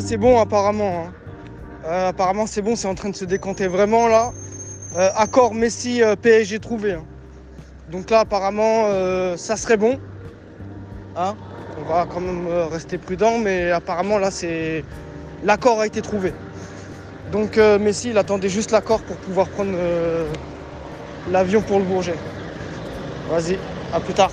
c'est bon apparemment. hein. Euh, apparemment, c'est bon, c'est en train de se décanter vraiment là. Euh, accord Messi euh, PSG trouvé. hein. Donc là, apparemment, ça serait bon. Hein On va quand même rester prudent, mais apparemment là, c'est l'accord a été trouvé. Donc Messi, il attendait juste l'accord pour pouvoir prendre l'avion pour le Bourget. Vas-y, à plus tard.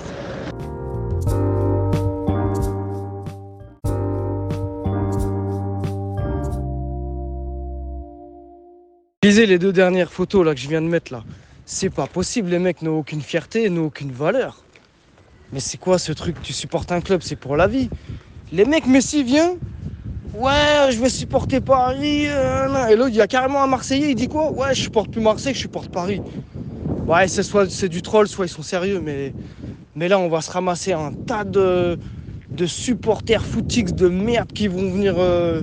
Les deux dernières photos là que je viens de mettre là. C'est pas possible, les mecs n'ont aucune fierté, n'ont aucune valeur. Mais c'est quoi ce truc? Tu supportes un club, c'est pour la vie. Les mecs, Messi vient. Ouais, je vais supporter Paris. euh, et l'autre, il y a carrément un Marseillais, il dit quoi? Ouais, je supporte plus Marseille, je supporte Paris. Ouais, c'est soit c'est du troll, soit ils sont sérieux, mais, mais là, on va se ramasser un tas de, de supporters footix de merde qui vont venir. euh,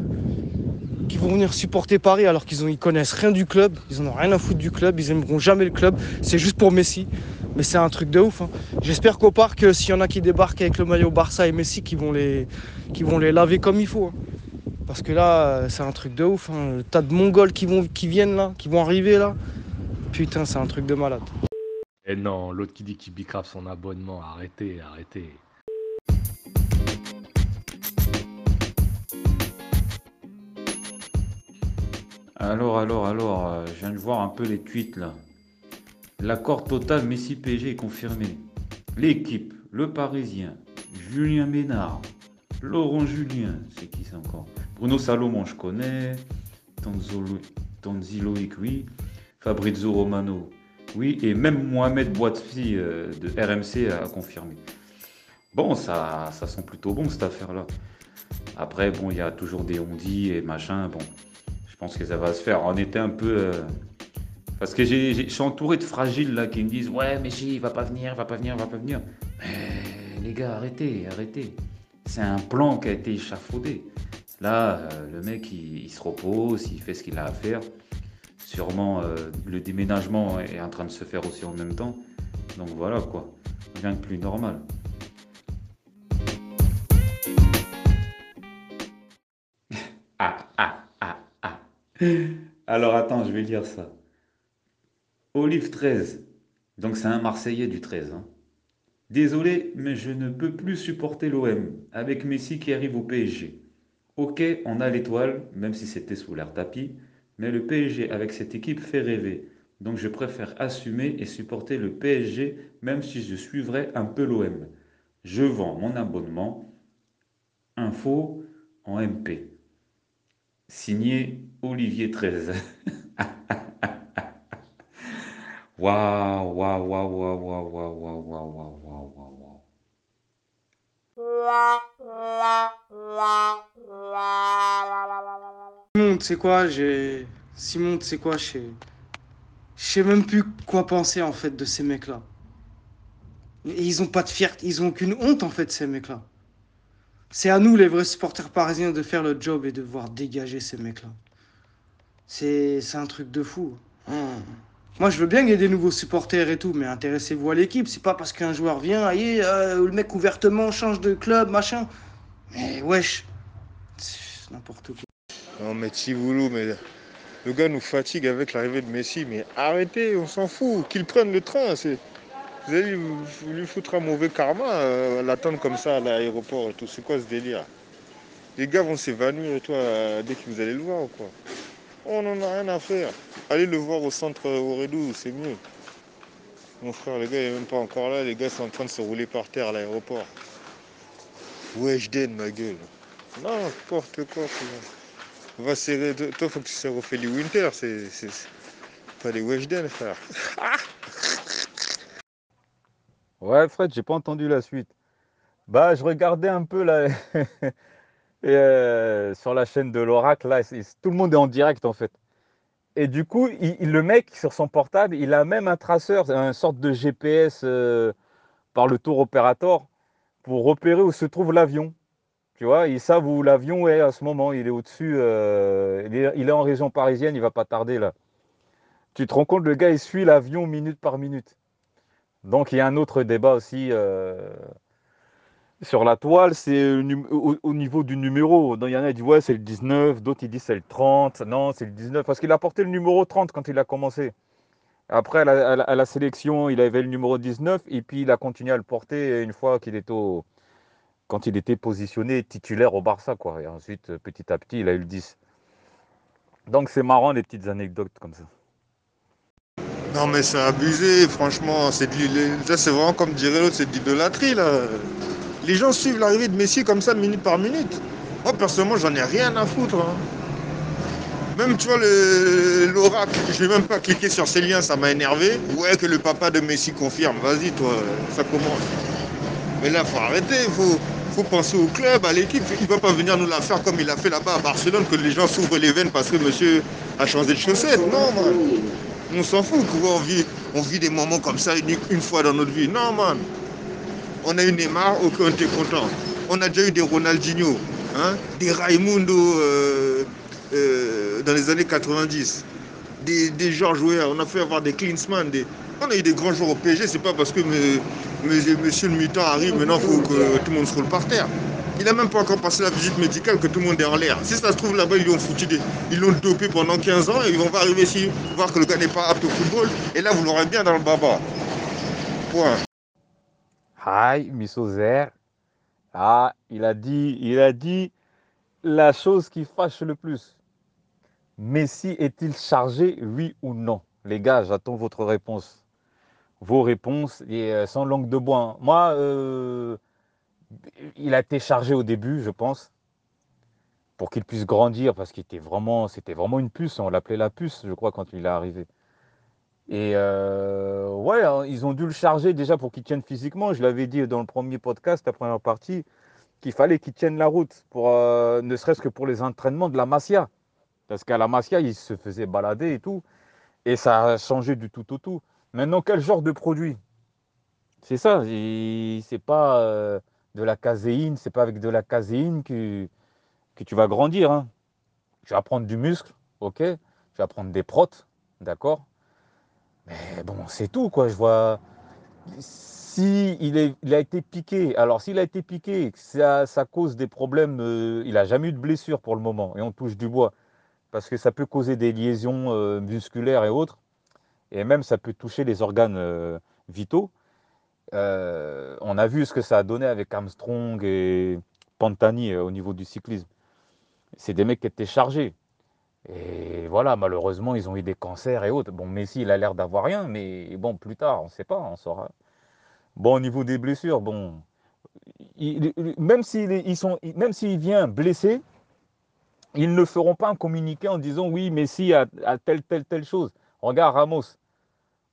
qui vont venir supporter Paris alors qu'ils ils connaissent rien du club, ils en ont rien à foutre du club, ils aimeront jamais le club, c'est juste pour Messi. Mais c'est un truc de ouf. hein. J'espère qu'au parc, euh, s'il y en a qui débarquent avec le maillot Barça et Messi, qui vont les, laver comme il faut. hein. Parce que là, euh, c'est un truc de ouf. hein. Le tas de Mongols qui, vont, qui viennent là, qui vont arriver là. Putain, c'est un truc de malade. Et non, l'autre qui dit qu'il bicrave son abonnement, arrêtez, arrêtez. Alors, alors, alors, euh, je viens de voir un peu les tweets là. L'accord total Messi-PSG est confirmé. L'équipe, le Parisien, Julien Ménard, Laurent Julien, c'est qui ça encore? Bruno Salomon, je connais. Tanzolo, Tanzi Loïc, oui. Fabrizio Romano, oui. Et même Mohamed Bouatfi euh, de RMC a confirmé. Bon, ça, ça sent plutôt bon cette affaire-là. Après, bon, il y a toujours des ondits et machin. Bon, pense que ça va se faire. On était un peu. euh, Parce que je suis entouré de fragiles là qui me disent Ouais, mais si, il va pas venir, il va pas venir, il va pas venir. Mais les gars, arrêtez, arrêtez. C'est un plan qui a été échafaudé. Là, euh, le mec, il, il se repose, il fait ce qu'il a à faire. Sûrement, euh, le déménagement est en train de se faire aussi en même temps. Donc voilà quoi. Rien de plus normal. Alors attends, je vais lire ça. Olive 13. Donc c'est un Marseillais du 13. hein. Désolé, mais je ne peux plus supporter l'OM avec Messi qui arrive au PSG. Ok, on a l'étoile, même si c'était sous l'air tapis, mais le PSG avec cette équipe fait rêver. Donc je préfère assumer et supporter le PSG même si je suivrais un peu l'OM. Je vends mon abonnement. Info en MP. Signé Olivier 13. Waouh, waouh, waouh, waouh, waouh, waouh, waouh, waouh, waouh, waouh. Simon, tu sais quoi, j'ai. Simon, tu sais quoi, je sais. Même plus quoi penser en fait de ces mecs-là. Ils ont pas de fierté, ils ont aucune honte en fait, ces mecs-là. C'est à nous, les vrais supporters parisiens, de faire le job et de voir dégager ces mecs-là. C'est un truc de fou. Hein. Moi, je veux bien qu'il y ait des nouveaux supporters et tout, mais intéressez-vous à l'équipe. C'est pas parce qu'un joueur vient, allez, euh, le mec ouvertement change de club, machin. Mais wesh, c'est n'importe quoi. Non, mais Tivoulou, mais le gars nous fatigue avec l'arrivée de Messi. Mais arrêtez, on s'en fout. Qu'il prenne le train. c'est- Vous allez lui foutre un mauvais karma, euh, l'attendre comme ça à l'aéroport et tout. C'est quoi ce délire? Les gars vont s'évanouir et toi, euh, dès que vous allez le voir ou quoi? On n'en a rien à faire. Allez le voir au centre euh, Aurédou, c'est mieux. Mon frère, le gars il est même pas encore là. Les gars sont en train de se rouler par terre à l'aéroport. Weshden, ma gueule. Non, n'importe quoi. On va serrer. Toi, faut que tu serres Ophélie Winter. C'est pas les Weshden, frère. Ouais, Fred, j'ai pas entendu la suite. Bah, je regardais un peu là, et, euh, sur la chaîne de l'Oracle, là, tout le monde est en direct en fait. Et du coup, le mec sur son portable, il a même un traceur, une sorte de GPS euh, par le tour opérateur pour repérer où se trouve l'avion. Tu vois, ils savent où l'avion est à ce moment. Il est au-dessus, euh, il est, en région parisienne, il va pas tarder là. Tu te rends compte, le gars, il suit l'avion minute par minute. Donc il y a un autre débat aussi. Sur la toile, c'est au, au, niveau du numéro. Il y en a qui disent ouais, c'est le 19, d'autres ils disent c'est le 30. Non, c'est le 19 parce qu'il a porté le numéro 30 quand il a commencé. Après, à la, sélection, il avait le numéro 19 et puis il a continué à le porter une fois qu'il était au, quand il était positionné titulaire au Barça. Quoi. Et ensuite, petit à petit, il a eu le 10. Donc c'est marrant les petites anecdotes comme ça. Non mais c'est abusé, franchement. C'est vraiment comme dirait l'autre, c'est de l'idolâtrie là. Les gens suivent l'arrivée de Messi comme ça minute par minute. Moi personnellement j'en ai rien à foutre. Hein. Même tu vois l'oracle, je vais même pas cliquer sur ces liens, ça m'a énervé. Ouais que le papa de Messi confirme, vas-y toi, ça commence. Mais là faut arrêter, faut, faut penser au club, à l'équipe. Il ne va pas venir nous la faire comme il a fait là-bas à Barcelone, que les gens s'ouvrent les veines parce que monsieur a changé de chaussettes. Non, man. On s'en fout. On vit, on vit des moments comme ça une, fois dans notre vie. Non, man. On a eu Neymar, on était content. On a déjà eu des Ronaldinho, hein, des Raimundo euh, euh, dans les années 90, des, des Georges On a fait avoir des Klinsmann, des, on a eu des grands joueurs au PSG, c'est pas parce que monsieur le mutant arrive, maintenant il faut que tout le monde se roule par terre. Il n'a même pas encore passé la visite médicale que tout le monde est en l'air. Si ça se trouve là-bas, ils l'ont foutu, ils l'ont dopé pendant 15 ans et ils vont arriver ici, voir que le gars n'est pas apte au football. Et là, vous l'aurez bien dans le baba. Point. Hi, Misozer. Ah, il a dit, il a dit la chose qui fâche le plus. Messi est-il chargé, oui ou non? Les gars, j'attends votre réponse vos réponses et euh, sans langue de bois. Hein. Moi, euh, il a été chargé au début, je pense, pour qu'il puisse grandir, parce qu'il était vraiment, c'était vraiment une puce. On l'appelait la puce, je crois, quand il est arrivé. Et euh, ouais, hein, ils ont dû le charger déjà pour qu'il tienne physiquement. Je l'avais dit dans le premier podcast, la première partie, qu'il fallait qu'il tienne la route, pour, ne serait-ce que pour les entraînements de la Masia. Parce qu'à la Masia, il se faisait balader et tout. Et ça a changé du tout au tout. Maintenant, quel genre de produit? C'est ça, c'est pas euh, de la caséine, c'est pas avec de la caséine que, que tu vas grandir. Hein. Tu vas prendre du muscle, ok? Tu vas prendre des protes, d'accord? Mais bon, c'est tout, quoi. Je vois. Si il, a été piqué, alors s'il a été piqué, ça, cause des problèmes, euh, il n'a jamais eu de blessure pour le moment, et on touche du bois, parce que ça peut causer des liaisons euh, musculaires et autres et même ça peut toucher les organes euh, vitaux. On a vu ce que ça a donné avec Armstrong et Pantani au niveau du cyclisme. C'est des mecs qui étaient chargés. Et voilà, malheureusement, ils ont eu des cancers et autres. Bon, Messi, il a l'air d'avoir rien, mais bon, plus tard, on ne sait pas, on saura. Bon, au niveau des blessures, bon, même s'il vient blessé, ils ne feront pas un communiqué en disant oui, Messi a, a telle, telle, telle chose. Regarde Ramos,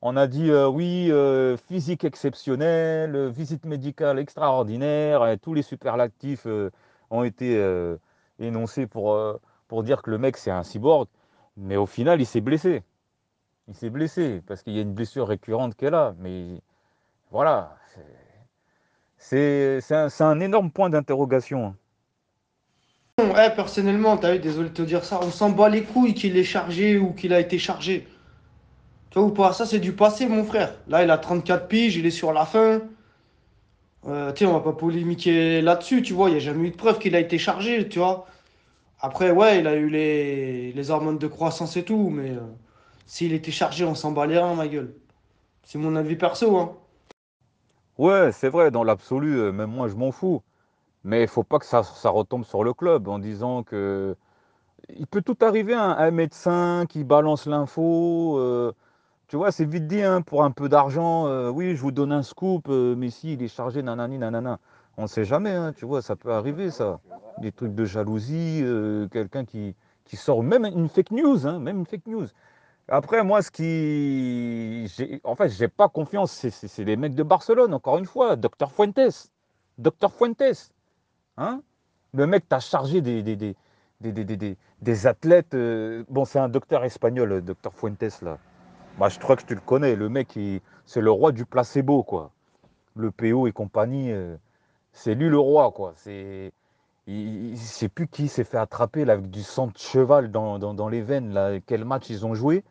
on a dit euh, oui, euh, physique exceptionnelle, euh, visite médicale extraordinaire, tous les superlatifs ont été énoncés pour, pour dire que le mec c'est un cyborg, mais au final il s'est blessé. Il s'est blessé parce qu'il y a une blessure récurrente qu'elle a, mais voilà, c'est un, un, énorme point d'interrogation. Ouais, personnellement, as vu, désolé de te dire ça, on s'en bat les couilles qu'il est chargé ou qu'il a été chargé. Tu vois ou pas Ça, c'est du passé, mon frère. Là, il a 34 piges, il est sur la fin. Euh, tu sais, on va pas polémiquer là-dessus, tu vois. Il n'y a jamais eu de preuve qu'il a été chargé, tu vois. Après, ouais, il a eu les, les hormones de croissance et tout, mais euh, s'il était chargé, on s'en bat les ma gueule. C'est mon avis perso, hein. Ouais, c'est vrai, dans l'absolu, euh, même moi, je m'en fous. Mais il faut pas que ça, retombe sur le club en disant que. Il peut tout arriver, un médecin qui balance l'info. Tu vois, c'est vite dit, hein, pour un peu d'argent, euh, oui, je vous donne un scoop, euh, mais si il est chargé, nanani, nanana. On ne sait jamais, hein, tu vois, ça peut arriver, ça. Des trucs de jalousie, euh, quelqu'un qui, sort, même une fake news, hein, même une fake news. Après, moi, ce qui. En fait, j'ai pas confiance, c'est les mecs de Barcelone, encore une fois, Docteur Fuentes. Docteur Fuentes. Hein Le mec t'a chargé des, des, des, des, des athlètes. bon, c'est un docteur espagnol, Docteur Fuentes, là. Bah, je crois que tu le connais. Le mec, c'est le roi du placebo, quoi. Le PO et compagnie, euh, c'est lui le roi, quoi. C'est, ne sait plus qui s'est fait attraper avec du sang de cheval dans, les veines, quel match ils ont joué.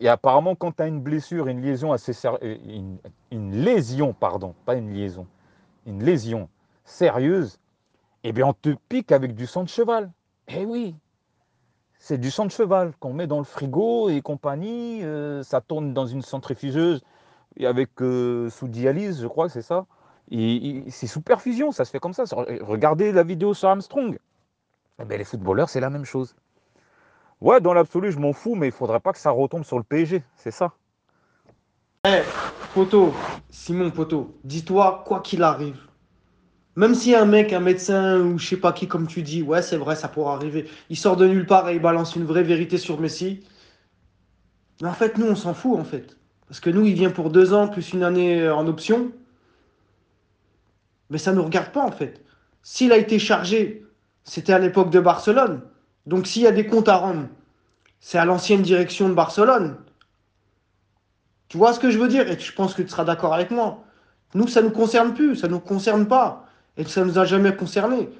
Et apparemment, quand tu as une blessure, une liaison assez une, une, lésion, pardon, pas une liaison, une lésion sérieuse, eh bien on te pique avec du sang de cheval. Eh oui, c'est du sang de cheval qu'on met dans le frigo et compagnie. euh, ça tourne dans une centrifugeuse et avec euh, sous dialyse, je crois que c'est ça. C'est sous perfusion, ça se fait comme ça. Regardez la vidéo sur Armstrong. Eh ben, les footballeurs, c'est la même chose. Ouais, dans l'absolu, je m'en fous, mais il faudrait pas que ça retombe sur le PSG, c'est ça. Poto, Simon Poto, dis-toi, quoi qu'il arrive, même si un mec, un médecin ou je sais pas qui, comme tu dis, ouais, c'est vrai, ça pourra arriver, il sort de nulle part et il balance une vraie vérité sur Messi. Mais en fait, nous, on s'en fout, en fait. Parce que nous, il vient pour deux ans plus une année en option. Mais ça ne nous regarde pas, en fait. S'il a été chargé, c'était à l'époque de Barcelone. Donc s'il y a des comptes à rendre, c'est à l'ancienne direction de Barcelone. Tu vois ce que je veux dire? Et je pense que tu seras d'accord avec moi. Nous, ça ne nous concerne plus, ça ne nous concerne pas. Et ça ne nous a jamais concerné.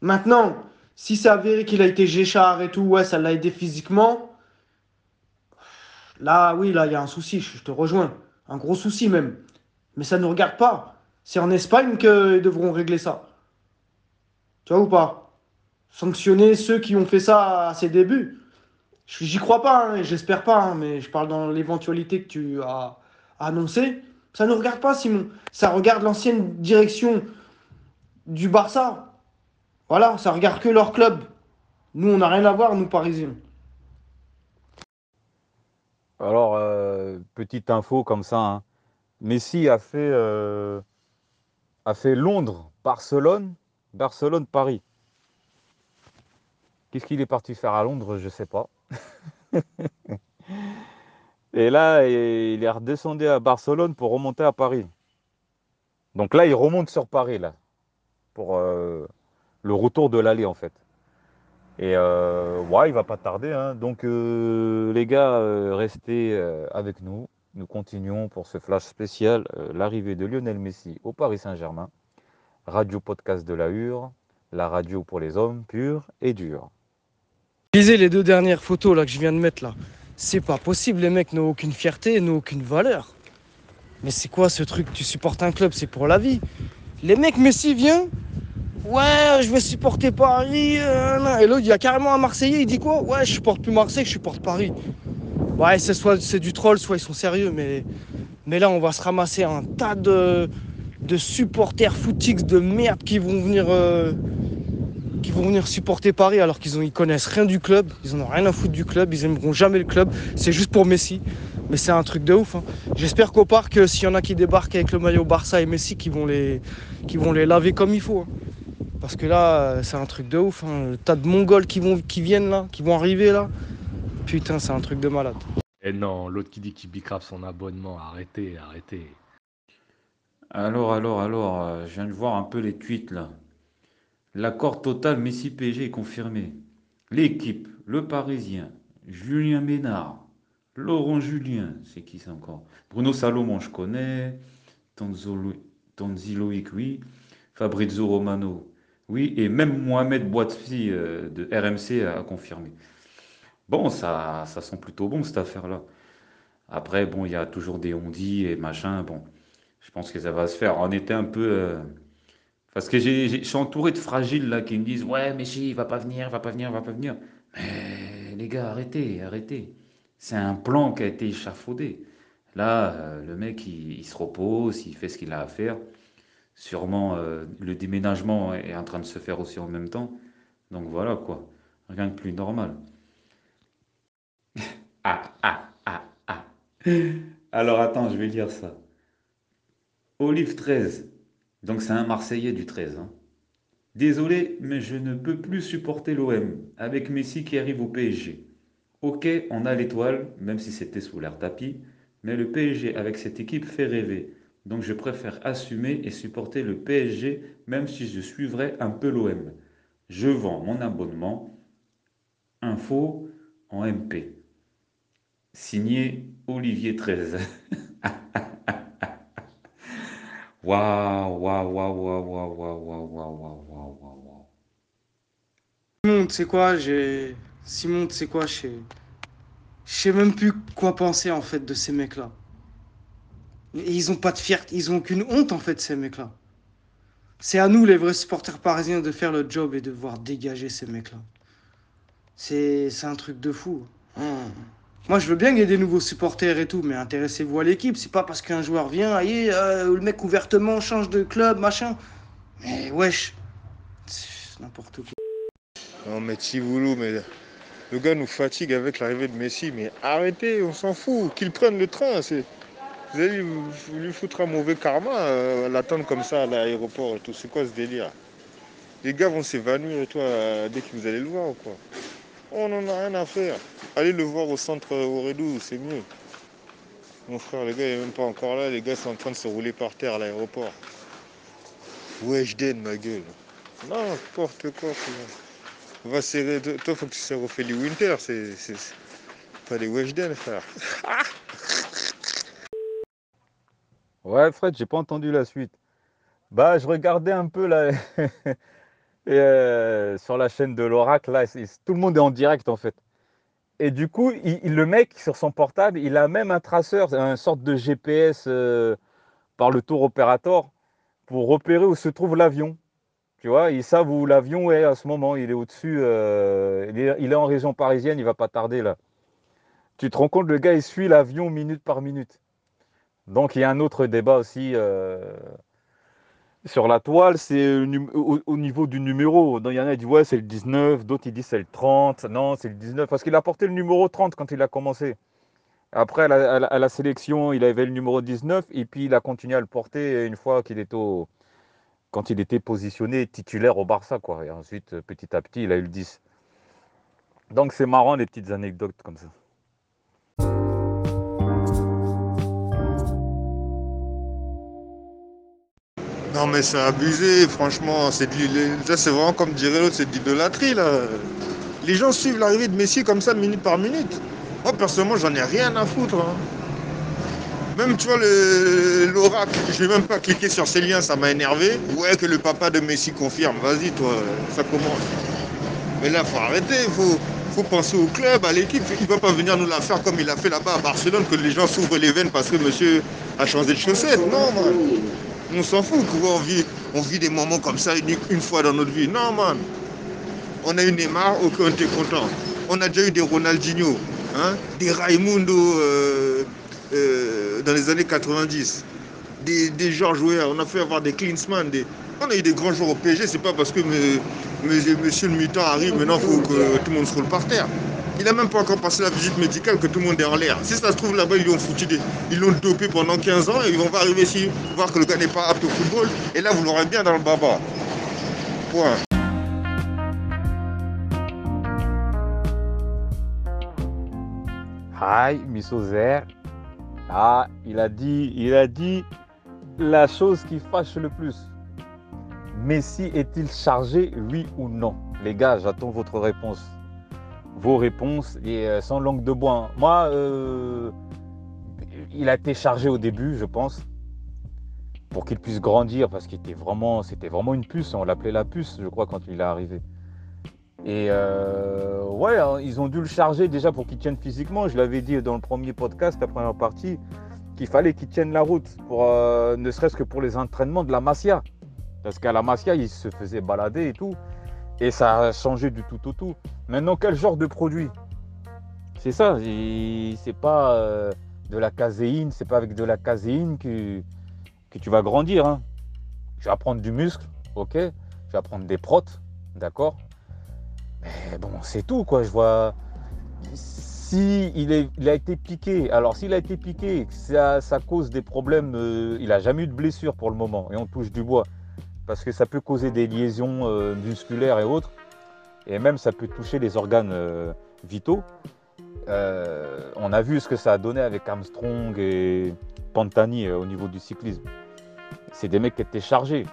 Maintenant, si c'est avéré qu'il a été Géchard et tout, ouais, ça l'a aidé physiquement. Là, oui, là, il y a un souci, je te rejoins. Un gros souci même. Mais ça ne nous regarde pas. C'est en Espagne qu'ils devront régler ça. Tu vois ou pas? Sanctionner ceux qui ont fait ça à ses débuts. J'y crois pas, hein, et j'espère pas, hein, mais je parle dans l'éventualité que tu as annoncé. Ça ne regarde pas, Simon. Ça regarde l'ancienne direction du Barça. Voilà, ça regarde que leur club. Nous, on n'a rien à voir, nous, Parisiens. Alors, euh, petite info comme ça, hein. Messi a fait, euh, a fait Londres, Barcelone, Barcelone, Paris. Qu'est-ce qu'il est parti faire à Londres, je sais pas. Et là, il est redescendu à Barcelone pour remonter à Paris. Donc là, il remonte sur Paris, là, pour euh, le retour de l'allée, en fait. Et euh, ouais, il va pas tarder. hein. Donc euh, les gars, restez avec nous. Nous continuons pour ce flash spécial, euh, l'arrivée de Lionel Messi au Paris Saint-Germain. Radio podcast de la Hure, la radio pour les hommes purs et durs. Lisez les deux dernières photos là que je viens de mettre là. C'est pas possible, les mecs n'ont aucune fierté, n'ont aucune valeur. Mais c'est quoi ce truc? Tu supportes un club, c'est pour la vie. Les mecs, Messi vient. Ouais, je vais supporter Paris. euh, et l'autre, il y a carrément un Marseillais, il dit quoi? Ouais, je supporte plus Marseille, je supporte Paris. Ouais, c'est soit c'est du troll, soit ils sont sérieux, mais, mais là, on va se ramasser un tas de, de supporters footix de merde qui vont venir. euh, qui vont venir supporter Paris alors qu'ils ils connaissent rien du club, ils en ont rien à foutre du club, ils aimeront jamais le club, c'est juste pour Messi. Mais c'est un truc de ouf. hein. J'espère qu'au parc, euh, s'il y en a qui débarquent avec le maillot Barça et Messi, qui vont les, vont les laver comme il faut. hein. Parce que là, euh, c'est un truc de ouf. hein. Le tas de Mongols qui, vont, qui viennent là, qui vont arriver là. Putain, c'est un truc de malade. Et non, l'autre qui dit qu'il bicrave son abonnement, arrêtez, arrêtez. Alors, alors, alors, euh, je viens de voir un peu les tweets là. L'accord total Messi-PSG est confirmé. L'équipe, le Parisien, Julien Ménard, Laurent Julien, c'est qui ça encore? Bruno Salomon, je connais. Tonzi Loïc, oui. Fabrizio Romano, oui. Et même Mohamed Bouatfi euh, de RMC a confirmé. Bon, ça, ça sent plutôt bon cette affaire-là. Après, bon, il y a toujours des on-dit et machin. Bon, je pense que ça va se faire. On était un peu. euh, Parce que j'ai, je suis entouré de fragiles là qui me disent Ouais, mais si, il va pas venir, il va pas venir, il va pas venir. Mais les gars, arrêtez, arrêtez. C'est un plan qui a été échafaudé. Là, euh, le mec, il, il se repose, il fait ce qu'il a à faire. Sûrement, euh, le déménagement est en train de se faire aussi en même temps. Donc voilà quoi. Rien de plus normal. Ah, ah, ah, ah. Alors attends, je vais lire ça. Olive 13. Donc c'est un Marseillais du 13. hein. Désolé, mais je ne peux plus supporter l'OM avec Messi qui arrive au PSG. Ok, on a l'étoile, même si c'était sous l'air tapis, mais le PSG avec cette équipe fait rêver. Donc je préfère assumer et supporter le PSG même si je suivrais un peu l'OM. Je vends mon abonnement. Info en MP. Signé Olivier 13. Waouh, waouh, waouh, waouh, waouh, waouh, waouh, waouh, waouh, waouh, waouh, waouh. Simon, tu sais quoi, j'ai. Simon, tu sais quoi, je sais. Même plus quoi penser en fait de ces mecs-là. Ils ont pas de fierté, ils ont aucune honte en fait, ces mecs-là. C'est à nous, les vrais supporters parisiens, de faire le job et de voir dégager ces mecs-là. C'est c'est un truc de fou. Hein. Moi, je veux bien qu'il y ait des nouveaux supporters et tout, mais intéressez-vous à l'équipe. C'est pas parce qu'un joueur vient, aïe, euh, le mec ouvertement change de club, machin. Mais wesh, n'importe quoi. Non mais Tivoulou, mais le gars nous fatigue avec l'arrivée de Messi, mais arrêtez, on s'en fout, qu'il prenne le train. c'est- Vous allez lui lui foutre un mauvais karma, euh, l'attendre comme ça à l'aéroport et tout. C'est quoi ce délire? Les gars vont s'évanouir et toi euh, dès que vous allez le voir ou quoi? On n'en a rien à faire. Allez le voir au centre Auredou, c'est mieux. Mon frère, le gars il est même pas encore là, les gars sont en train de se rouler par terre à l'aéroport. Weshden, ma gueule. Non, n'importe quoi, frère. Va serrer. Toi, faut que tu serres Ophélie Winter, c'est pas les Weshden, frère. Ouais, Fred, j'ai pas entendu la suite. Bah, je regardais un peu là, et, euh, sur la chaîne de l'Oracle, là, tout le monde est en direct en fait. Et du coup, le mec sur son portable, il a même un traceur, une sorte de GPS euh, par le tour opérateur pour repérer où se trouve l'avion. Tu vois, ils savent où l'avion est à ce moment. Il est au-dessus, euh, il est, en région parisienne, il va pas tarder là. Tu te rends compte, le gars, il suit l'avion minute par minute. Donc il y a un autre débat aussi sur la toile, c'est au, num- au- au niveau du numéro. Il y en a qui disent ouais c'est le 19, d'autres ils disent c'est le 30. Non, c'est le 19 parce qu'il a porté le numéro 30 quand il a commencé. Après à la, sélection, il avait le numéro 19 et puis il a continué à le porter une fois qu'il était au, quand il était positionné titulaire au Barça quoi. Et ensuite petit à petit, il a eu le 10. Donc c'est marrant les petites anecdotes comme ça. Non mais c'est abusé, franchement. C'est ça, c'est vraiment comme dirait l'autre, c'est de l'idolâtrie là. Les gens suivent l'arrivée de Messi comme ça minute par minute. Moi personnellement j'en ai rien à foutre. hein. Même tu vois le l'oracle, je vais même pas cliquer sur ces liens, ça m'a énervé. Ouais que le papa de Messi confirme, vas-y toi, ça commence. Mais là faut arrêter, faut, faut penser au club, à l'équipe. Il va pas venir nous la faire comme il a fait là-bas à Barcelone, que les gens s'ouvrent les veines parce que monsieur a changé de chaussettes. Non man. On s'en fout, on vit, on vit des moments comme ça une, fois dans notre vie. Non, man. On a eu Neymar, ok, on était content. On a déjà eu des Ronaldinho, hein, des Raimundo euh, euh, dans les années 90, des, des Georges Weah. On a fait avoir des Klinsmann. Des... On a eu des grands joueurs au PSG. C'est pas parce que me- me- monsieur le mutant arrive, maintenant il faut que tout le monde se roule par terre. Il a même pas encore passé la visite médicale que tout le monde est en l'air. Si ça se trouve là-bas, ils l'ont foutu, des- ils l'ont dopé pendant 15 ans et ils vont pas arriver ici, voir que le gars n'est pas apte au football. Et là, vous l'aurez bien dans le baba. Point. Hi, Misozer. Ah, il a dit, il a dit la chose qui fâche le plus. Messi est-il chargé, oui ou non? Les gars, j'attends votre réponse. Vos réponses et euh, sans langue de bois. hein. Moi, euh, il a été chargé au début, je pense, pour qu'il puisse grandir, parce qu'il était vraiment, c'était vraiment une puce. On l'appelait la puce, je crois, quand il est arrivé. Et euh, ouais, hein, ils ont dû le charger déjà pour qu'il tienne physiquement. Je l'avais dit dans le premier podcast, la première partie, qu'il fallait qu'il tienne la route, pour, ne serait-ce que pour les entraînements de la Masia. Parce qu'à la Masia, il se faisait balader et tout. Et ça a changé du tout au tout. Maintenant, quel genre de produit? C'est ça, c'est pas euh, de la caséine, c'est pas avec de la caséine que, tu vas grandir. hein. Tu vas prendre du muscle, ok Tu vas prendre des protes, d'accord mais bon, c'est tout, quoi. Je vois. Si il, a été piqué, alors s'il a été piqué, ça, ça cause des problèmes. euh, il n'a jamais eu de blessure pour le moment, et on touche du bois. Parce que ça peut causer des liaisons euh, musculaires et autres. Et même, ça peut toucher les organes euh, vitaux. Euh, on a vu ce que ça a donné avec Armstrong et Pantani au niveau du cyclisme. C'est des mecs qui étaient chargés.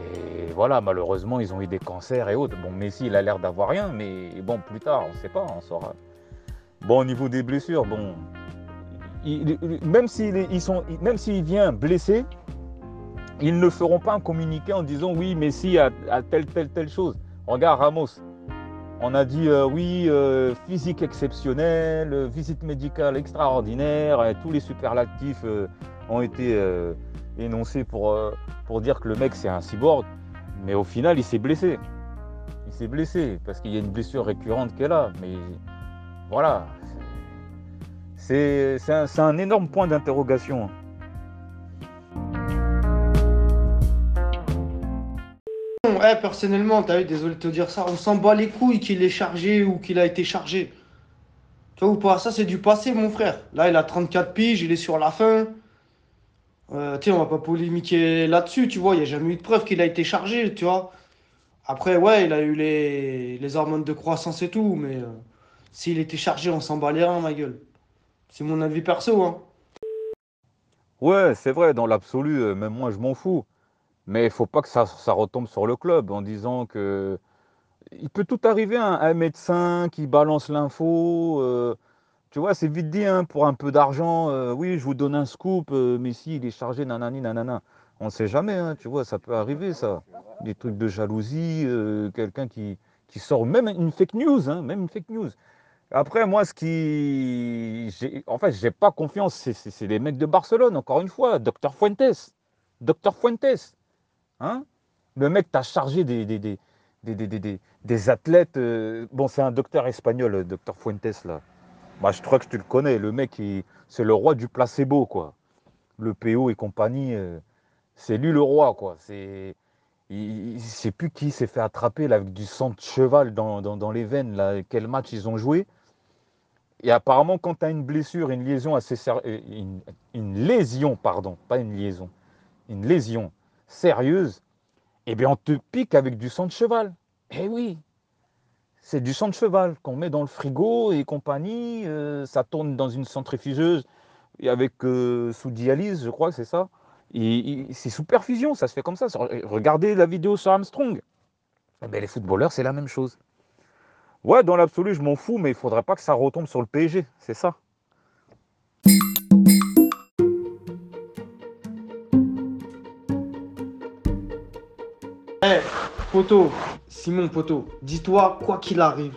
Et voilà, malheureusement, ils ont eu des cancers et autres. Bon, Messi, il a l'air d'avoir rien, mais bon, plus tard, on ne sait pas, on saura. Bon, au niveau des blessures, bon, même s'il vient blessé, ils ne feront pas un communiqué en disant oui, Messi a, a telle, telle, telle chose. Regarde Ramos. On a dit euh, oui, euh, physique exceptionnelle, euh, visite médicale extraordinaire, tous les superlatifs ont été énoncés pour, pour dire que le mec c'est un cyborg, mais au final il s'est blessé. Il s'est blessé parce qu'il y a une blessure récurrente est là. Mais voilà, c'est un énorme point d'interrogation. Ouais, personnellement, t'as vu, désolé de te dire ça, on s'en bat les couilles qu'il est chargé ou qu'il a été chargé. Tu vois ou? Ça, c'est du passé, mon frère. Là, il a 34 piges, il est sur la fin. Euh, tu sais, on va pas polémiquer là-dessus, tu vois. Il n'y a jamais eu de preuve qu'il a été chargé, tu vois. Après, ouais, il a eu les, les hormones de croissance et tout, mais euh, s'il était chargé, on s'en bat les reins, ma gueule. C'est mon avis perso, hein. Ouais, c'est vrai, dans l'absolu, euh, même moi je m'en fous. Mais il faut pas que ça, ça retombe sur le club en disant que il peut tout arriver, hein, un médecin qui balance l'info. euh, tu vois, c'est vite dit, hein, pour un peu d'argent. euh, oui, je vous donne un scoop, euh, Messi, il est chargé, nanani, nanana. On ne sait jamais, hein, tu vois, ça peut arriver, ça. Des trucs de jalousie, quelqu'un qui, qui sort, même une fake news, hein, même une fake news. Après, moi, ce qui. En fait, j'ai pas confiance, c'est les mecs de Barcelone, encore une fois, Docteur Fuentes. Docteur Fuentes. Hein? Le mec t'a chargé des, athlètes. euh, Bon, c'est un docteur espagnol, le docteur Fuentes, là. Bah, je crois que tu le connais. Le mec, c'est le roi du placebo, quoi. Le PO et compagnie, euh, c'est lui le roi, quoi. C'est. Il ne sait plus qui s'est fait attraper avec du sang de cheval dans, les veines, quel match ils ont joué. Et apparemment, quand tu as une blessure, une liaison assez euh, une, une lésion, pardon, pas une liaison, une lésion sérieuse, eh bien, on te pique avec du sang de cheval. Eh oui, c'est du sang de cheval qu'on met dans le frigo et compagnie. euh, ça tourne dans une centrifugeuse et avec euh, sous dialyse, je crois que c'est ça. Et, et c'est sous perfusion, ça se fait comme ça. Regardez la vidéo sur Armstrong. Eh ben, les footballeurs, c'est la même chose. Ouais, dans l'absolu, je m'en fous, mais il faudrait pas que ça retombe sur le PSG, c'est ça. Poto, Simon Poto, dis-toi, quoi qu'il arrive,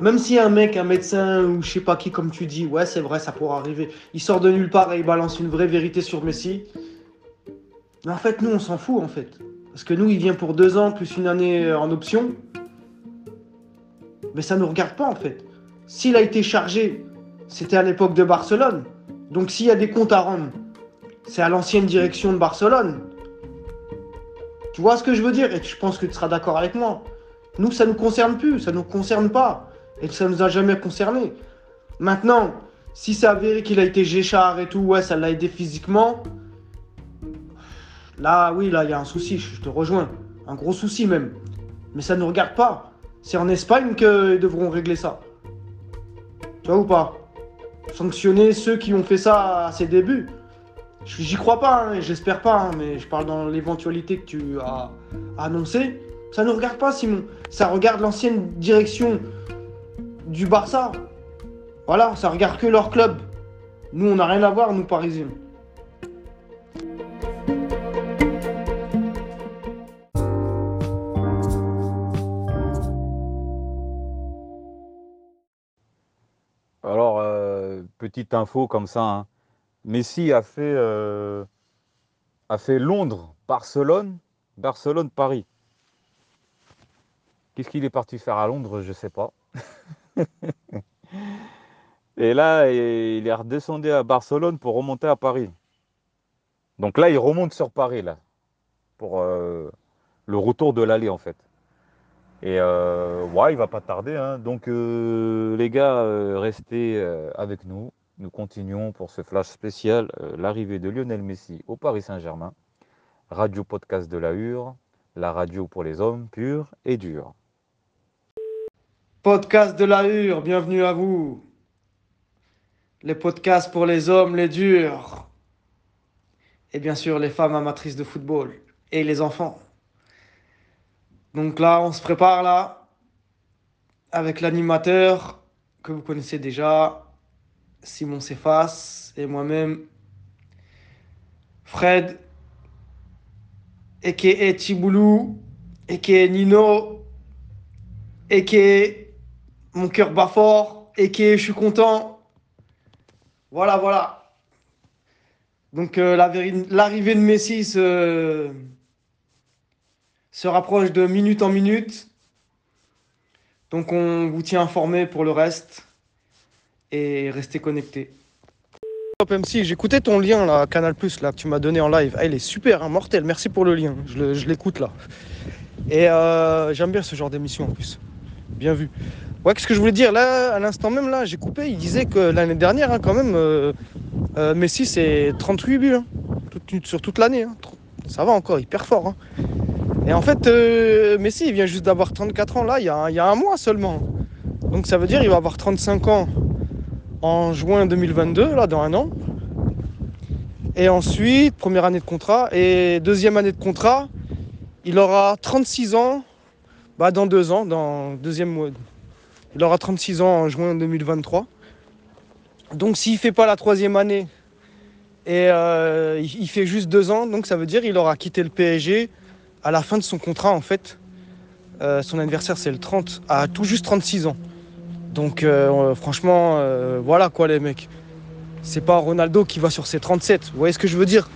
même si un mec, un médecin ou je sais pas qui, comme tu dis, ouais, c'est vrai, ça pourra arriver, il sort de nulle part et il balance une vraie vérité sur Messi. Mais en fait, nous, on s'en fout, en fait. Parce que nous, il vient pour deux ans plus une année euh, en option. Mais ça nous regarde pas, en fait. S'il a été chargé, c'était à l'époque de Barcelone. Donc s'il y a des comptes à rendre, c'est à l'ancienne direction de Barcelone. Tu vois ce que je veux dire? Et je pense que tu seras d'accord avec moi. Nous, ça nous concerne plus, ça nous concerne pas. Et ça nous a jamais concerné. Maintenant, si c'est avéré qu'il a été Géchard et tout, ouais, ça l'a aidé physiquement. Là, oui, là, il y a un souci, je te rejoins. Un gros souci même. Mais ça ne nous regarde pas. C'est en Espagne qu'ils devront régler ça. Tu vois ou pas? Sanctionner ceux qui ont fait ça à ses débuts. J'y crois pas, hein, j'espère pas, hein, mais je parle dans l'éventualité que tu as annoncé. Ça ne regarde pas, Simon. Ça regarde l'ancienne direction du Barça. Voilà, ça regarde que leur club. Nous, on n'a rien à voir, nous, Parisiens. Alors, euh, petite info comme ça, hein. Messi a fait, euh, a fait Londres, Barcelone, Barcelone, Paris. Qu'est-ce qu'il est parti faire à Londres, je ne sais pas. Et là, il est redescendu à Barcelone pour remonter à Paris. Donc là, il remonte sur Paris, là, pour euh, le retour de l'allée, en fait. Et euh, ouais, il va pas tarder. hein. Donc les gars, restez avec nous. Nous continuons pour ce flash spécial, euh, l'arrivée de Lionel Messi au Paris Saint-Germain. Radio podcast de la Hure, la radio pour les hommes purs et durs. Podcast de la Hure, bienvenue à vous. Les podcasts pour les hommes, les durs. Et bien sûr, les femmes amatrices de football. Et les enfants. Donc là, on se prépare là. Avec l'animateur que vous connaissez déjà. Simon Cephas et moi-même. Fred. A.K.A. Chiboulou. A.K.A. Nino. A.K.A. Mon cœur bat fort. A.K.A. Je suis content. Voilà, voilà. Donc euh, l'arrivée de Messi se... se rapproche de minute en minute. Donc on vous tient informé pour le reste. Et restez connectés. Top MC, j'écoutais ton lien là, Canal Plus là, que tu m'as donné en live. Ah, il est super, hein, mortel. Merci pour le lien. Je l'écoute là. Et euh, j'aime bien ce genre d'émission en plus. Bien vu. Ouais, qu'est-ce que je voulais dire? Là, à l'instant même là, j'ai coupé. Il disait que l'année dernière, hein, quand même, euh, euh, Messi c'est 38 buts hein, sur toute l'année. hein. Ça va encore, hyper fort. Et en fait, Messi il vient juste d'avoir 34 ans là, il y, a, il y a un mois seulement. Donc ça veut dire qu'il va avoir 35 ans en juin 2022, là, dans un an. Et ensuite, première année de contrat. Et deuxième année de contrat, il aura 36 ans bah, dans deux ans, dans deuxième mois. Il aura 36 ans en juin 2023. Donc s'il ne fait pas la troisième année et euh, il il fait juste deux ans, donc ça veut dire qu'il aura quitté le PSG à la fin de son contrat en fait. Euh, son anniversaire c'est le 30, à tout juste 36 ans. Donc euh, franchement, euh, voilà quoi les mecs. C'est pas Ronaldo qui va sur ses 37. Vous voyez ce que je veux dire?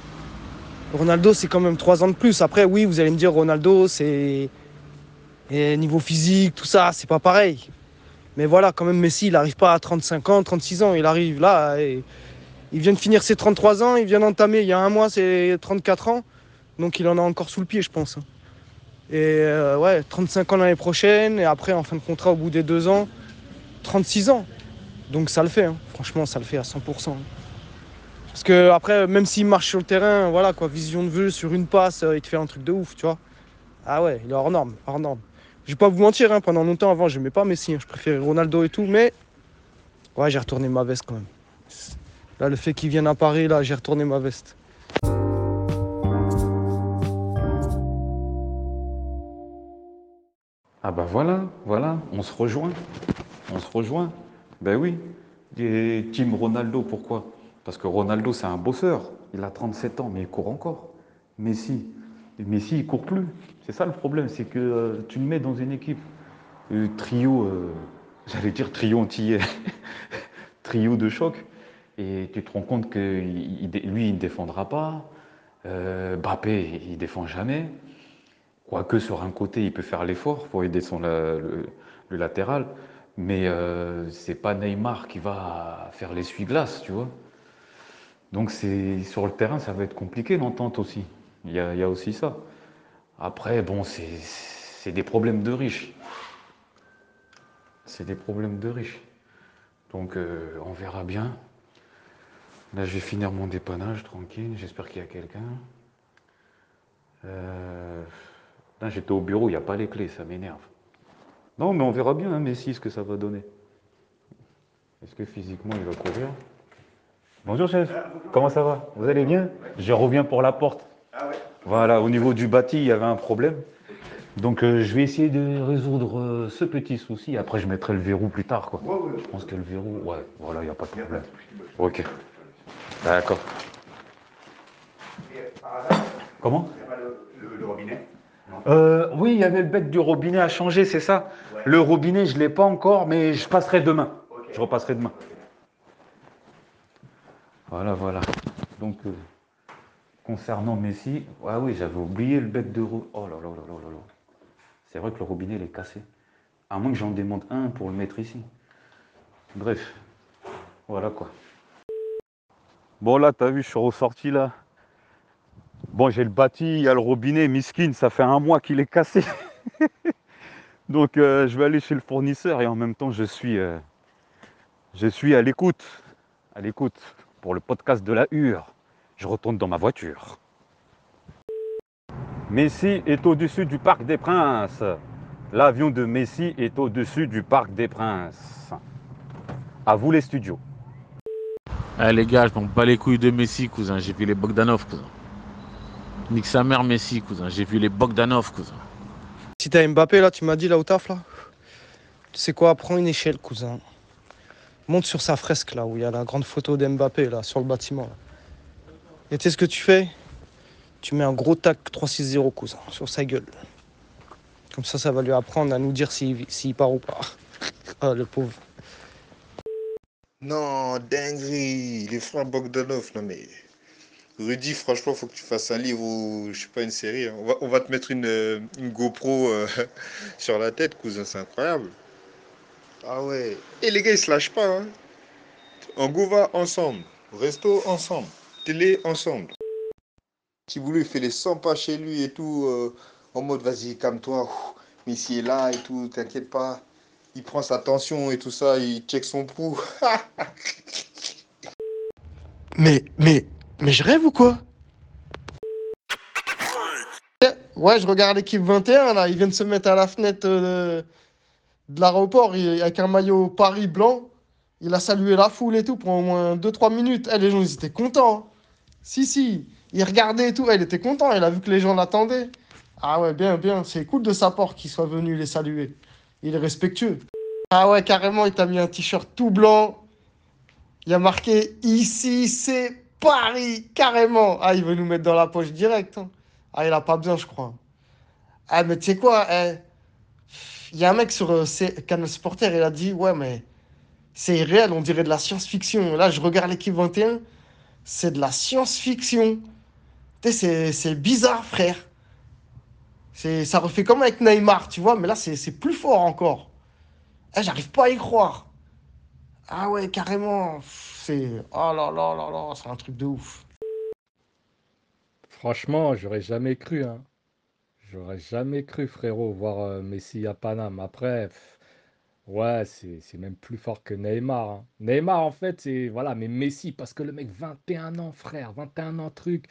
Ronaldo c'est quand même 3 ans de plus. Après oui, vous allez me dire Ronaldo c'est... Et niveau physique, tout ça, c'est pas pareil. Mais voilà, quand même, Messi, il n'arrive pas à 35 ans, 36 ans. Il arrive là, et il vient de finir ses 33 ans, il vient d'entamer il y a un mois ses 34 ans. Donc il en a encore sous le pied, je pense. Et euh, ouais, 35 ans l'année prochaine, et après, en fin de contrat, au bout des deux ans, 36 ans. Donc ça le fait, hein. franchement, ça le fait à 100%. Parce que après, même s'il marche sur le terrain, voilà quoi, vision de vue sur une passe, euh, il te fait un truc de ouf, tu vois. Ah ouais, il est hors norme, hors norme. Je vais pas vous mentir, hein, pendant longtemps avant, j'aimais pas Messi, hein, je préférais Ronaldo et tout, mais ouais, j'ai retourné ma veste quand même. Là, le fait qu'il vienne à Paris, là, j'ai retourné ma veste. Ah bah voilà, voilà, on se rejoint. On se rejoint. Ben oui. Et Team Ronaldo, pourquoi? Parce que Ronaldo, c'est un bosseur. Il a 37 ans, mais il court encore. Messi, Messi, il court plus. C'est ça le problème, c'est que euh, tu le mets dans une équipe. euh, trio, euh, j'allais dire trio antillais, trio de choc. Et tu te rends compte que lui, il ne défendra pas. Mbappé, il défend jamais. Quoique sur un côté, il peut faire l'effort pour aider son, le latéral. Mais euh, c'est pas Neymar qui va faire l'essuie-glace, tu vois. Donc sur le terrain, ça va être compliqué l'entente aussi. Il y a, aussi ça. Après, bon, c'est c'est des problèmes de riches. C'est des problèmes de riches. Donc euh, on verra bien. Là, je vais finir mon dépannage tranquille. J'espère qu'il y a quelqu'un. Euh, Là, j'étais au bureau, il n'y a pas les clés, ça m'énerve. Non, mais on verra bien, hein, Messi, ce que ça va donner. Est-ce que physiquement, il va courir? Bonjour, chef. Comment ça va? Vous allez bien? Je reviens pour la porte. Voilà, au niveau du bâti, il y avait un problème. Donc, euh, je vais essayer de résoudre euh, ce petit souci. Après, je mettrai le verrou plus tard, quoi. Je pense que le verrou, ouais, voilà, il n'y a pas de problème. Ok. D'accord. Comment? Euh, oui, il y avait le bec du robinet à changer, c'est ça Le robinet, je ne l'ai pas encore, mais je passerai demain. Je repasserai demain. Voilà, voilà. Donc, euh, concernant Messi, ah oui, j'avais oublié le bec de robinet. Oh là là là là là là. C'est vrai que le robinet, il est cassé. À moins que j'en demande un pour le mettre ici. Bref, voilà quoi. Bon, là, t'as vu, je suis ressorti là. Bon, j'ai le bâti, il y a le robinet, miskin, ça fait un mois qu'il est cassé. Donc, euh, je vais aller chez le fournisseur et en même temps, je suis, euh, je suis à l'écoute. À l'écoute pour le podcast de la Hure. Je retourne dans ma voiture. Messi est au-dessus du Parc des Princes. L'avion de Messi est au-dessus du Parc des Princes. À vous les studios. Ah les gars, je m'en bats les couilles de Messi, cousin. J'ai vu les Bogdanov, cousin. Nique sa mère Messi, cousin. J'ai vu les Bogdanov, cousin. Si t'as Mbappé là, tu m'as dit là au taf là, tu sais quoi, prends une échelle, cousin. Monte sur sa fresque là où il y a la grande photo d'Mbappé là sur le bâtiment. là. Et tu sais ce que tu fais? Tu mets un gros tac 360 cousin sur sa gueule. Comme ça, ça va lui apprendre à nous dire s'il s'il part ou pas. Ah le pauvre. Non, dinguerie. Les frères Bogdanov, non mais. Rudy, franchement, faut que tu fasses un livre ou, je sais pas, une série. hein. On va, on va te mettre une, euh, une GoPro euh, sur la tête, cousin, c'est incroyable. Ah ouais. Et les gars, ils se lâchent pas. Hein. En Gova, ensemble. Resto, ensemble. Télé, ensemble. Kiboulou, il fait les 100 pas chez lui et tout, euh, en mode vas-y, calme-toi. Messi est là et tout, t'inquiète pas. Il prend sa tension et tout ça, il check son pouls. Mais, mais, mais je rêve ou quoi Ouais, je regarde l'équipe 21, là, ils viennent se mettre à la fenêtre euh, de l'aéroport avec un maillot Paris blanc. Il a salué la foule et tout pour au moins 2-3 minutes. Eh, les gens, ils étaient contents. hein. Si, si, il regardait et tout, Eh, il était content, il a vu que les gens l'attendaient. Ah ouais, bien, bien, c'est cool de sa part qu'il soit venu les saluer. Il est respectueux. Ah ouais, carrément, il t'a mis un t-shirt tout blanc. Il a marqué ici, c'est Paris, carrément. Ah, il veut nous mettre dans la poche direct. hein. Ah, il a pas besoin, je crois. Ah, mais tu sais quoi, eh, il y a un mec sur euh, Canal Supporter, il a dit, ouais, mais c'est irréel, on dirait de la science-fiction. Là, je regarde l'équipe 21, c'est de la science-fiction. Tu sais, c'est- bizarre, frère. Ça refait comme avec Neymar, tu vois, mais là, c'est c'est plus fort encore. Eh, j'arrive pas à y croire. Ah ouais, carrément. C'est. Oh là là là là, c'est un truc de ouf. Franchement, j'aurais jamais cru, hein. J'aurais jamais cru, frérot, voir euh, Messi à Paname. Après, ouais, c'est même plus fort que Neymar. hein. Neymar, en fait, c'est. Voilà, mais Messi, parce que le mec, 21 ans, frère, 21 ans, truc.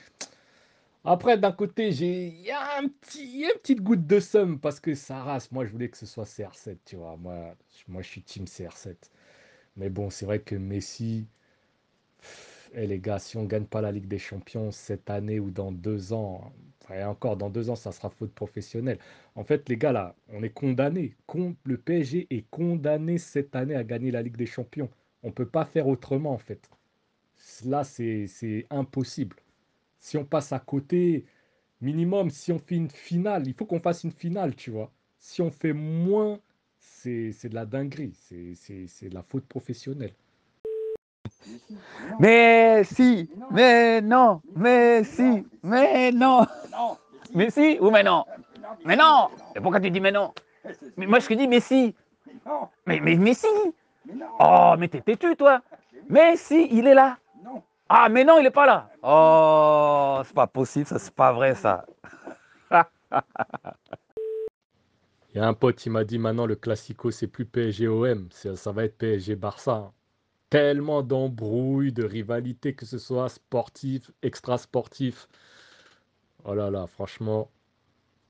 Après, d'un côté, j'ai. Il y a petit... une petite goutte de seum parce que sa race, moi, je voulais que ce soit CR7, tu vois. Moi, moi je suis team CR7. Mais bon, c'est vrai que Messi. Et les gars, si on ne gagne pas la Ligue des Champions cette année ou dans deux ans, et encore dans deux ans, ça sera faute professionnelle. En fait, les gars, là, on est condamné. Le PSG est condamné cette année à gagner la Ligue des Champions. On ne peut pas faire autrement, en fait. Là, c'est impossible. Si on passe à côté, minimum, si on fait une finale, il faut qu'on fasse une finale, tu vois. Si on fait moins, c'est de la dinguerie. C'est de la faute professionnelle. Mais si, mais non, mais si, mais non. Mais si ou mais non? Mais non Et pourquoi tu dis mais non? Mais moi je te dis mais si. Mais, mais, mais si Oh, mais t'es têtu toi Mais si, il est là Ah, mais non, il est pas là Oh, c'est pas possible, ça, c'est pas vrai ça. Il y a un pote, il m'a dit maintenant le Classico, c'est plus PSG-OM, ça, va être PSG-Barça. Tellement d'embrouilles, de rivalités, que ce soit sportif, extra-sportif. Oh là là, franchement,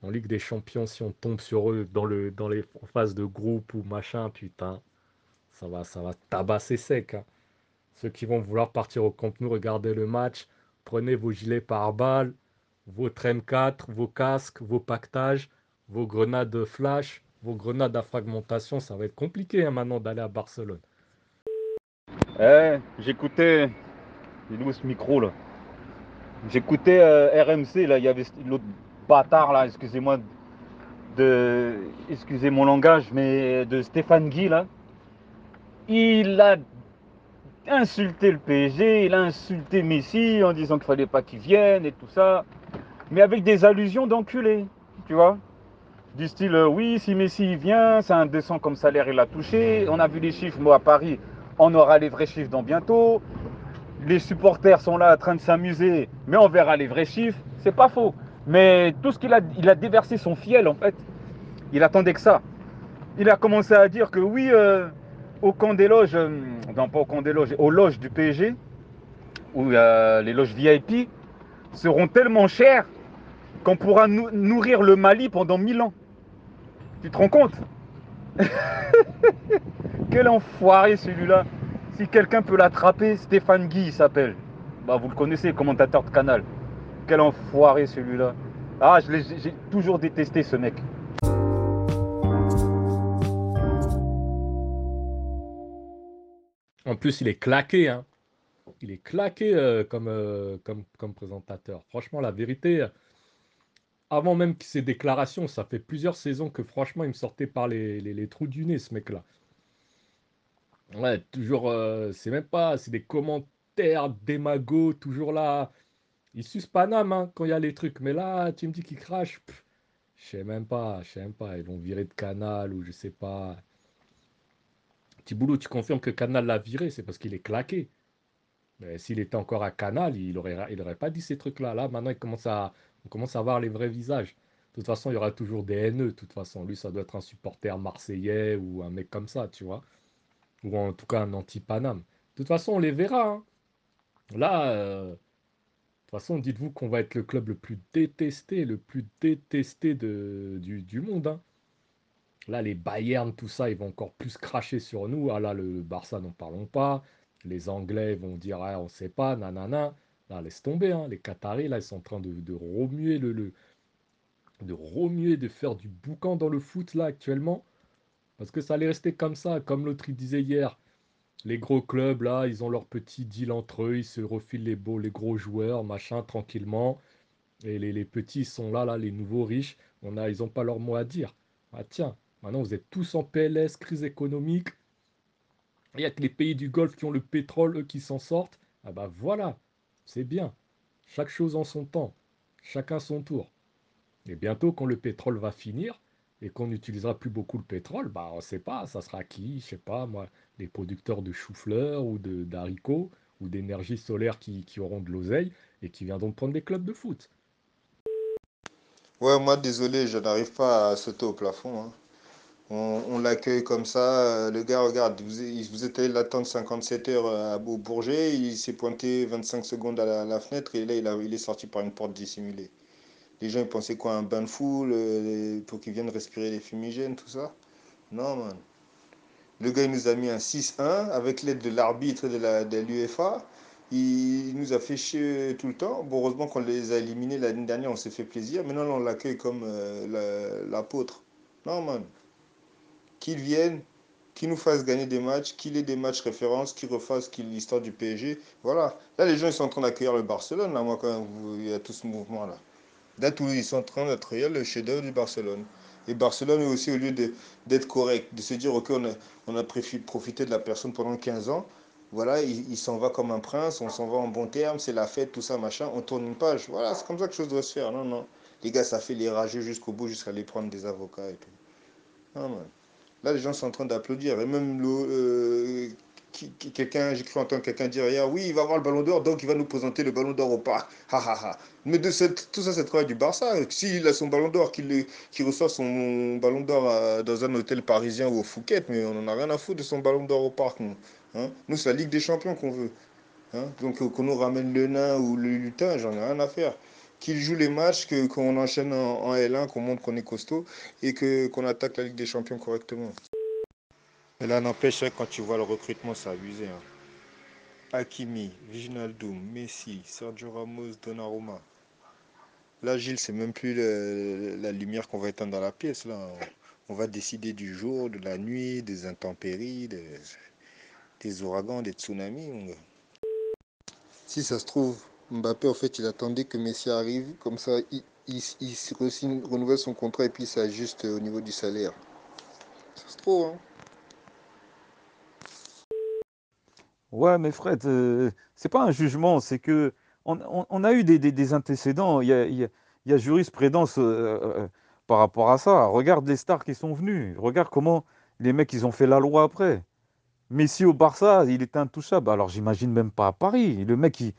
en Ligue des Champions, si on tombe sur eux dans, le, dans les phases de groupe ou machin, putain, ça va, ça va tabasser sec. hein. Ceux qui vont vouloir partir au Camp Nou, regardez le match, prenez vos gilets pare-balles, votre M4, vos casques, vos pactages vos grenades flash, vos grenades à fragmentation, ça va être compliqué hein, maintenant d'aller à Barcelone. Eh, j'écoutais. Il est où ce micro là? J'écoutais euh, RMC là, il y avait l'autre bâtard là, excusez-moi de. Excusez mon langage, mais de Stéphane Guy là. Il a insulté le PSG, il a insulté Messi en disant qu'il fallait pas qu'il vienne et tout ça. Mais avec des allusions d'enculé, tu vois? Du style euh, oui si Messi vient c'est indécent comme salaire il a touché. On a vu les chiffres moi à Paris on aura les vrais chiffres dans bientôt. Les supporters sont là en train de s'amuser mais on verra les vrais chiffres. C'est pas faux. Mais tout ce qu'il a il a déversé son fiel en fait il attendait que ça. Il a commencé à dire que oui euh, au camp des loges euh, non pas au camp des loges aux loges du PSG où les loges VIP seront tellement chères qu'on pourra nou- nourrir le Mali pendant 1000 ans tu te rends compte Quel enfoiré celui-là. Si quelqu'un peut l'attraper, Stéphane Guy s'appelle. Bah vous le connaissez, commentateur de canal. Quel enfoiré celui-là. Ah, je j'ai toujours détesté ce mec. En plus, il est claqué, hein. Il est claqué euh, comme, euh, comme, comme présentateur. Franchement, la vérité, avant même ses déclarations, ça fait plusieurs saisons que franchement, il me sortait par les, les- trous du nez, ce mec-là. Ouais, toujours, euh, c'est même pas, c'est des commentaires démagos, toujours là, Il suce Paname hein, quand il y a les trucs. Mais là, tu me dis qu'il crache. Je sais même pas, je sais même pas. Ils vont virer de Canal ou je sais pas. Tiboulou, tu confirmes que Canal l'a viré, c'est parce qu'il est claqué. S'il était encore à Canal, il aurait, il aurait pas dit ces trucs-là. Là, maintenant, il commence à, on commence à voir les vrais visages. De toute façon, il y aura toujours des haineux. De toute façon, lui, ça doit être un supporter marseillais ou un mec comme ça, tu vois. Ou en tout cas un anti-Paname. De toute façon, on les verra. hein. Là, euh, de toute façon, dites-vous qu'on va être le club le plus détesté, le plus détesté de, du, du monde. hein. Là, les Bayern, tout ça, ils vont encore plus cracher sur nous. Ah là, le Barça, n'en parlons pas. Les Anglais vont dire, ah, on sait pas, nanana. Là, laisse tomber. hein. Les Qataris, là, ils sont en train de, remuer le, le- de remuer, de faire du boucan dans le foot, là, actuellement. Parce que ça allait rester comme ça, comme l'autre il disait hier. Les gros clubs, là, ils ont leur petit deal entre eux, ils se refilent les beaux, les gros joueurs, machin, tranquillement. Et les, petits, sont là, là, les nouveaux riches. On a, ils n'ont pas leur mot à dire. Ah tiens, maintenant vous êtes tous en PLS, crise économique. Il n'y a que les pays du Golfe qui ont le pétrole, eux, qui s'en sortent. Ah bah voilà, c'est bien. Chaque chose en son temps. Chacun son tour. Et bientôt, quand le pétrole va finir et qu'on n'utilisera plus beaucoup le pétrole, bah on ne sait pas, ça sera qui, je sais pas moi, les producteurs de chou-fleur ou d'haricots ou d'énergie solaire qui, qui auront de l'oseille et qui viendront prendre des clubs de foot. Ouais, moi, désolé, je n'arrive pas à sauter au plafond. hein. On, l'accueille comme ça. euh, Le gars, regarde, vous, êtes- allé l'attendre 57 heures euh, à- au Bourget. Il s'est pointé 25 secondes à la, fenêtre et là, il, est sorti par une porte dissimulée. Les gens, ils pensaient quoi, un bain de foule euh, pour qu'ils viennent respirer les fumigènes, tout ça? Non, man. Le gars, il nous a mis un 6-1 avec l'aide de l'arbitre de la, de. Il, nous a fait chier tout le temps. Bon, heureusement qu'on les a éliminés l'année dernière, on s'est fait plaisir. Maintenant, on l'accueille comme euh, la- l'apôtre. Non, man. Qu'il vienne, qu'il nous fasse gagner des matchs, qu'il ait des matchs références, qu'il refasse l'histoire du PSG. Voilà. Là, les gens, ils sont en train d'accueillir le Barcelone. Là, moi, quand il y a tout ce mouvement-là. Là, tous, ils sont en train d'accueillir le chef-d'œuvre du Barcelone. Et Barcelone aussi, au lieu d'être correct, de se dire, OK, on a, profité de la personne pendant 15 ans, voilà, il, s'en va comme un prince, on s'en va en bon terme, c'est la fête, tout ça, machin, on tourne une page. Voilà, c'est comme ça que chose doit se faire. Non, non. Les gars, ça fait les rageux jusqu'au bout, jusqu'à aller prendre des avocats et tout. Non, man. Là, les gens sont en train d'applaudir. Et même le, euh, quelqu'un, j'ai cru entendre quelqu'un dire hier, oui, il va avoir le ballon d'or, donc il va nous présenter le ballon d'or au parc. Ha ha. Mais de cette- tout ça, c'est le travail du Barça. S'il a son ballon d'or, qu'il qu'il reçoit son ballon d'or à- dans un hôtel parisien ou au Fouquet, mais on n'en a rien à foutre de son ballon d'or au parc, nous. Hein c'est la Ligue des Champions qu'on veut. Hein Donc, euh, qu'on nous ramène le nain ou le lutin, j'en ai rien à faire. Qu'il joue les matchs, que- qu'on enchaîne en, en L1, qu'on montre qu'on est costaud et que, qu'on attaque la Ligue des Champions correctement. Mais là, n'empêche, quand tu vois le recrutement, c'est abusé. Hein. Hakimi, Wijnaldum, Messi, Sergio Ramos, Donnarumma. Là, Gilles, c'est même plus le- la lumière qu'on va éteindre dans la pièce. Là. On va décider du jour, de la nuit, des intempéries, des, des ouragans, des tsunamis. Si ça se trouve, Mbappé, en fait, il attendait que Messi arrive. Comme ça, il, renouvelle son contrat et puis il s'ajuste au niveau du salaire. Ça se trouve, hein. Ouais, mais Fred, euh, c'est pas un jugement, c'est que on, a eu des, des- antécédents. Il y a jurisprudence euh, euh, par rapport à ça. Regarde les stars qui sont venus. Regarde comment les mecs ils ont fait la loi après. Messi au Barça, il était intouchable. Alors j'imagine même pas à Paris. Le mec, il-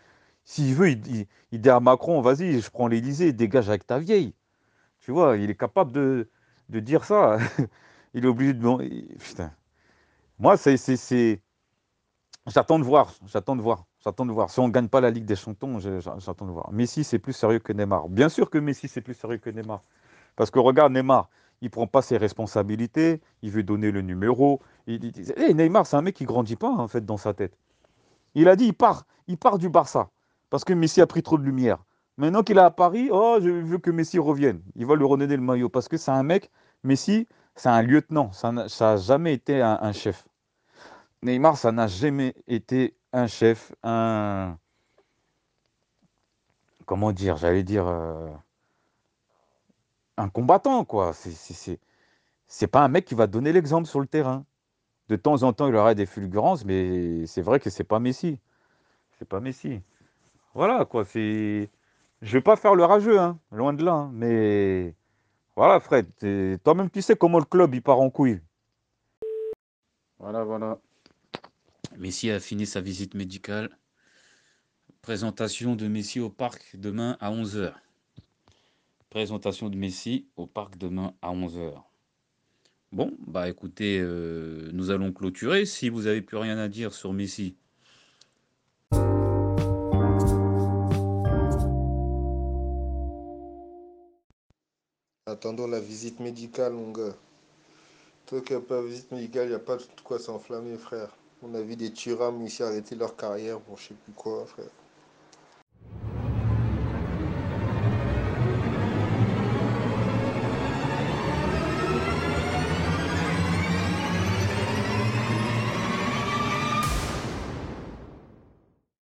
s'il veut, il, dit à Macron, vas-y, je prends l'Élysée, dégage avec ta vieille. Tu vois, il est capable de, de dire ça. Il est obligé de... Putain. Moi, c'est... J'attends de voir, j'attends de voir, j'attends de voir. Si on ne gagne pas la Ligue des j'a- j'attends de voir. Messi, c'est plus sérieux que Neymar. Bien sûr que Messi, c'est plus sérieux que Neymar. Parce que regarde, Neymar, il ne prend pas ses responsabilités, il veut donner le numéro. Eh, Neymar, c'est un mec qui grandit pas, en fait, dans sa tête. Il a dit, il part, il part du Barça. Parce que Messi a pris trop de lumière. Maintenant qu'il est à Paris, oh, je veux que Messi revienne. Il va lui redonner le maillot. Parce que c'est un mec, Messi, c'est un lieutenant. Ça n'a jamais été un- chef. Neymar, ça n'a jamais été un chef, un. Comment dire J'allais dire. euh, un combattant, quoi. C'est pas un mec qui va donner l'exemple sur le terrain. De temps en temps, il aura des fulgurances, mais c'est vrai que c'est pas Messi. C'est pas Messi. Voilà, quoi. C'est. je vais pas faire le rageux, hein, loin de là. hein, mais voilà, Fred, toi-même, tu sais comment le club il part en couille. Voilà, voilà. Messi a fini sa visite médicale. Présentation de Messi au parc demain à 11h. Présentation de Messi au parc demain à 11h. Bon, bah écoutez, euh, nous allons clôturer. Si vous n'avez plus rien à dire sur Messi, Attendons la visite médicale, mon gars. Toi qui n'as pas de visite médicale, il n'y a pas de quoi s'enflammer, frère. On a vu des Thuram ici arrêter leur carrière pour je sais plus quoi, frère.